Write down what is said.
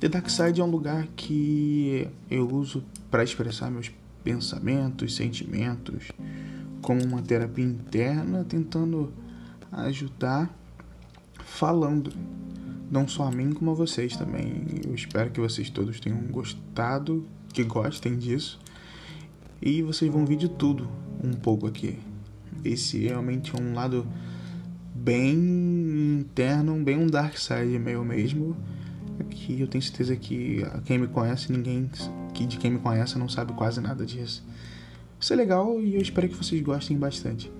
The Dark Side é um lugar que eu uso para expressar meus pensamentos, sentimentos, como uma terapia interna, tentando ajudar falando, não só a mim como a vocês também. Eu espero que vocês todos tenham gostado, que gostem disso. E vocês vão ver de tudo um pouco aqui. Esse realmente é um lado bem interno, bem um dark side meu mesmo. Que eu tenho certeza que quem me conhece, ninguém que de quem me conhece não sabe quase nada disso. Isso é legal e eu espero que vocês gostem bastante.